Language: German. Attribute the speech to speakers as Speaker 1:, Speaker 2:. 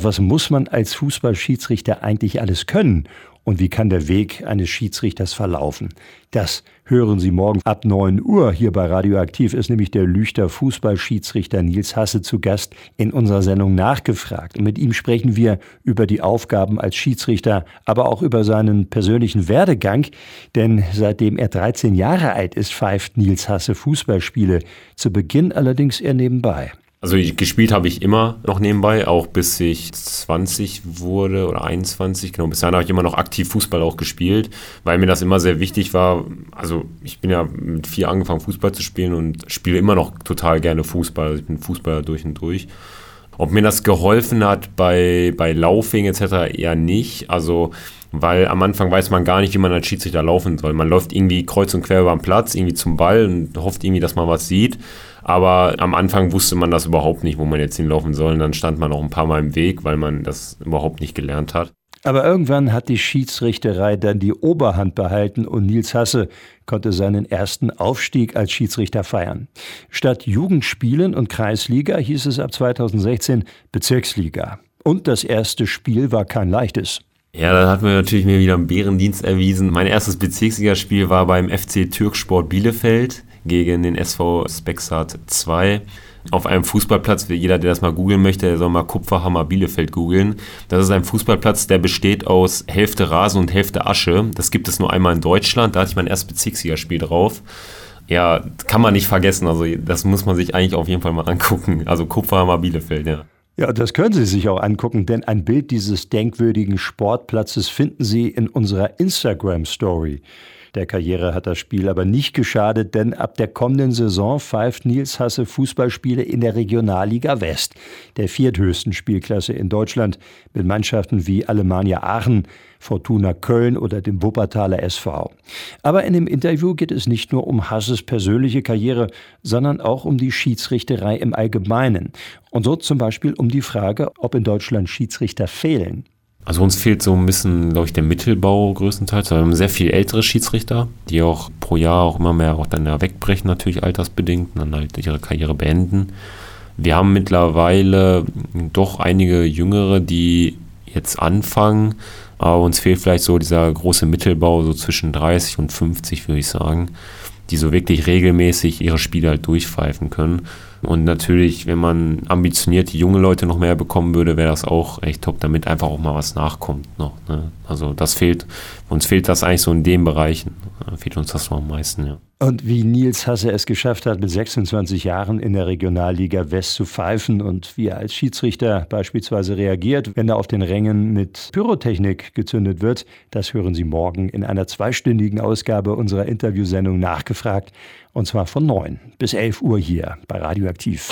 Speaker 1: Was muss man als Fußballschiedsrichter eigentlich alles können? Und wie kann der Weg eines Schiedsrichters verlaufen? Das hören Sie morgen ab 9 Uhr. Hier bei Radioaktiv ist nämlich der Lüchter Fußballschiedsrichter Nils Hasse zu Gast in unserer Sendung nachgefragt. Und mit ihm sprechen wir über die Aufgaben als Schiedsrichter, aber auch über seinen persönlichen Werdegang. Denn seitdem er 13 Jahre alt ist, pfeift Nils Hasse Fußballspiele. Zu Beginn allerdings eher nebenbei.
Speaker 2: Also gespielt habe ich immer noch nebenbei, auch bis ich 20 wurde oder 21. Genau, bis dahin habe ich immer noch aktiv Fußball auch gespielt, weil mir das immer sehr wichtig war. Also ich bin ja mit vier angefangen Fußball zu spielen und spiele immer noch total gerne Fußball. Also ich bin Fußballer durch und durch. Ob mir das geholfen hat bei, bei Laufing etc. eher nicht. Also weil am Anfang weiß man gar nicht, wie man als Schiedsrichter laufen soll. Man läuft irgendwie kreuz und quer über den Platz, irgendwie zum Ball und hofft irgendwie, dass man was sieht. Aber am Anfang wusste man das überhaupt nicht, wo man jetzt hinlaufen soll. Und dann stand man auch ein paar Mal im Weg, weil man das überhaupt nicht gelernt hat.
Speaker 1: Aber irgendwann hat die Schiedsrichterei dann die Oberhand behalten und Nils Hasse konnte seinen ersten Aufstieg als Schiedsrichter feiern. Statt Jugendspielen und Kreisliga hieß es ab 2016 Bezirksliga. Und das erste Spiel war kein leichtes.
Speaker 2: Ja, da hat mir natürlich mir wieder einen Bärendienst erwiesen. Mein erstes Bezirksligaspiel war beim FC Türksport Bielefeld gegen den SV Spexart 2 auf einem Fußballplatz. Jeder, der das mal googeln möchte, der soll mal Kupferhammer Bielefeld googeln. Das ist ein Fußballplatz, der besteht aus Hälfte Rasen und Hälfte Asche. Das gibt es nur einmal in Deutschland. Da hatte ich mein erstes Bezirksligaspiel drauf. Ja, kann man nicht vergessen. Also, das muss man sich eigentlich auf jeden Fall mal angucken. Also, Kupferhammer Bielefeld, ja.
Speaker 1: Ja, das können Sie sich auch angucken, denn ein Bild dieses denkwürdigen Sportplatzes finden Sie in unserer Instagram-Story. Der Karriere hat das Spiel aber nicht geschadet, denn ab der kommenden Saison pfeift Nils Hasse Fußballspiele in der Regionalliga West, der vierthöchsten Spielklasse in Deutschland, mit Mannschaften wie Alemannia Aachen, Fortuna Köln oder dem Wuppertaler SV. Aber in dem Interview geht es nicht nur um Hasses persönliche Karriere, sondern auch um die Schiedsrichterei im Allgemeinen. Und so zum Beispiel um die Frage, ob in Deutschland Schiedsrichter fehlen.
Speaker 2: Also uns fehlt so ein bisschen, glaube ich, der Mittelbau größtenteils. Wir haben sehr viele ältere Schiedsrichter, die auch pro Jahr auch immer mehr auch dann ja wegbrechen, natürlich altersbedingt, und dann halt ihre Karriere beenden. Wir haben mittlerweile doch einige Jüngere, die jetzt anfangen, aber uns fehlt vielleicht so dieser große Mittelbau, so zwischen 30 und 50, würde ich sagen, die so wirklich regelmäßig ihre Spiele halt durchpfeifen können. Und natürlich, wenn man ambitionierte junge Leute noch mehr bekommen würde, wäre das auch echt top, damit einfach auch mal was nachkommt noch. Ne? Also das fehlt, uns fehlt das eigentlich so in den Bereichen. Fehlt uns das so am meisten, ja.
Speaker 1: Und wie Nils Hasse es geschafft hat, mit 26 Jahren in der Regionalliga West zu pfeifen und wie er als Schiedsrichter beispielsweise reagiert, wenn er auf den Rängen mit Pyrotechnik gezündet wird, das hören Sie morgen in einer zweistündigen Ausgabe unserer Interviewsendung nachgefragt. Und zwar von 9 bis 11 Uhr hier bei Radioaktiv.